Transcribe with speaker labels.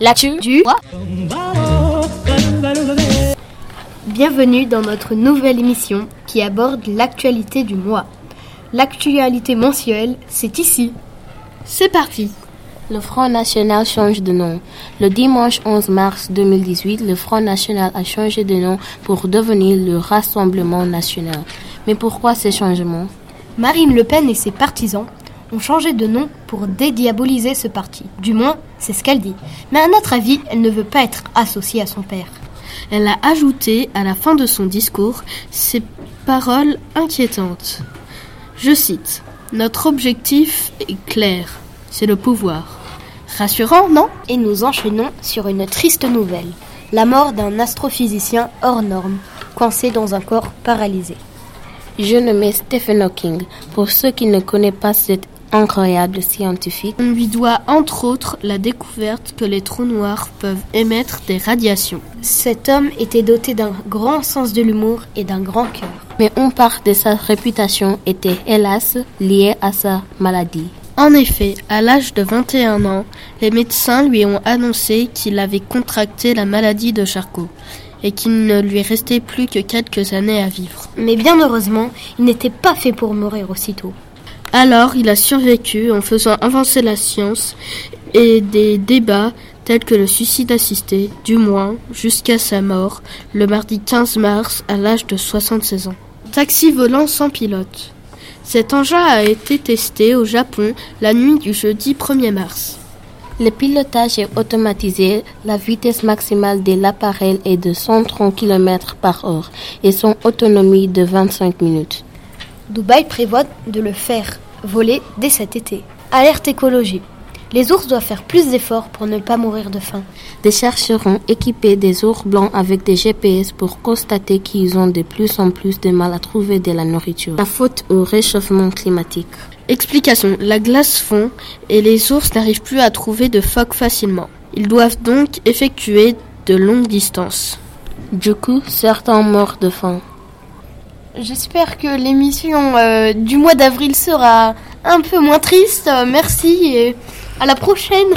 Speaker 1: L'actu du mois.
Speaker 2: Bienvenue dans notre nouvelle émission qui aborde l'actualité du mois. L'actualité mensuelle, c'est ici. C'est parti.
Speaker 3: Le Front National change de nom. Le dimanche 11 mars 2018, le Front National a changé de nom pour devenir le Rassemblement National. Mais pourquoi ces changements?
Speaker 2: Marine Le Pen et ses partisans ont changé de nom pour dédiaboliser ce parti. Du moins, c'est ce qu'elle dit. Mais à notre avis, elle ne veut pas être associée à son père. Elle a ajouté à la fin de son discours ces paroles inquiétantes. Je cite Notre objectif est clair, c'est le pouvoir. Rassurant, non? Et nous enchaînons sur une triste nouvelle la mort d'un astrophysicien hors norme, coincé dans un corps paralysé.
Speaker 3: Je nomme Stephen Hawking. Pour ceux qui ne connaissent pas cet incroyable scientifique,
Speaker 2: On lui doit entre autres la découverte que les trous noirs peuvent émettre des radiations. Cet homme était doté d'un grand sens de l'humour et d'un grand cœur.
Speaker 3: mais une part de sa réputation était hélas liée à sa maladie.
Speaker 2: En effet, à l'âge de 21 ans, les médecins lui ont annoncé qu'il avait contracté la maladie de Charcot et qu'il ne lui restait plus que quelques années à vivre. Mais bien heureusement, il n'était pas fait pour mourir aussitôt. Alors, il a survécu en faisant avancer la science et des débats tels que le suicide assisté, du moins jusqu'à sa mort, le mardi 15 mars à l'âge de 76 ans. Taxi volant sans pilote. Cet engin a été testé au Japon la nuit du jeudi 1er mars.
Speaker 3: Le pilotage est automatisé, la vitesse maximale de l'appareil est de 130 km par heure et son autonomie de 25 minutes.
Speaker 2: Dubaï prévoit de le faire voler dès cet été. Alerte écologie. Les ours doivent faire plus d'efforts pour ne pas mourir de faim.
Speaker 3: Des chercheurs ont équipé des ours blancs avec des GPS pour constater qu'ils ont de plus en plus de mal à trouver de la nourriture. La faute au réchauffement climatique.
Speaker 2: Explication. La glace fond et les ours n'arrivent plus à trouver de phoques facilement. Ils doivent donc effectuer de longues distances.
Speaker 3: Du coup, certains meurent de faim.
Speaker 2: J'espère que l'émission euh, du mois d'avril sera un peu moins triste. Euh, Merci et à la prochaine.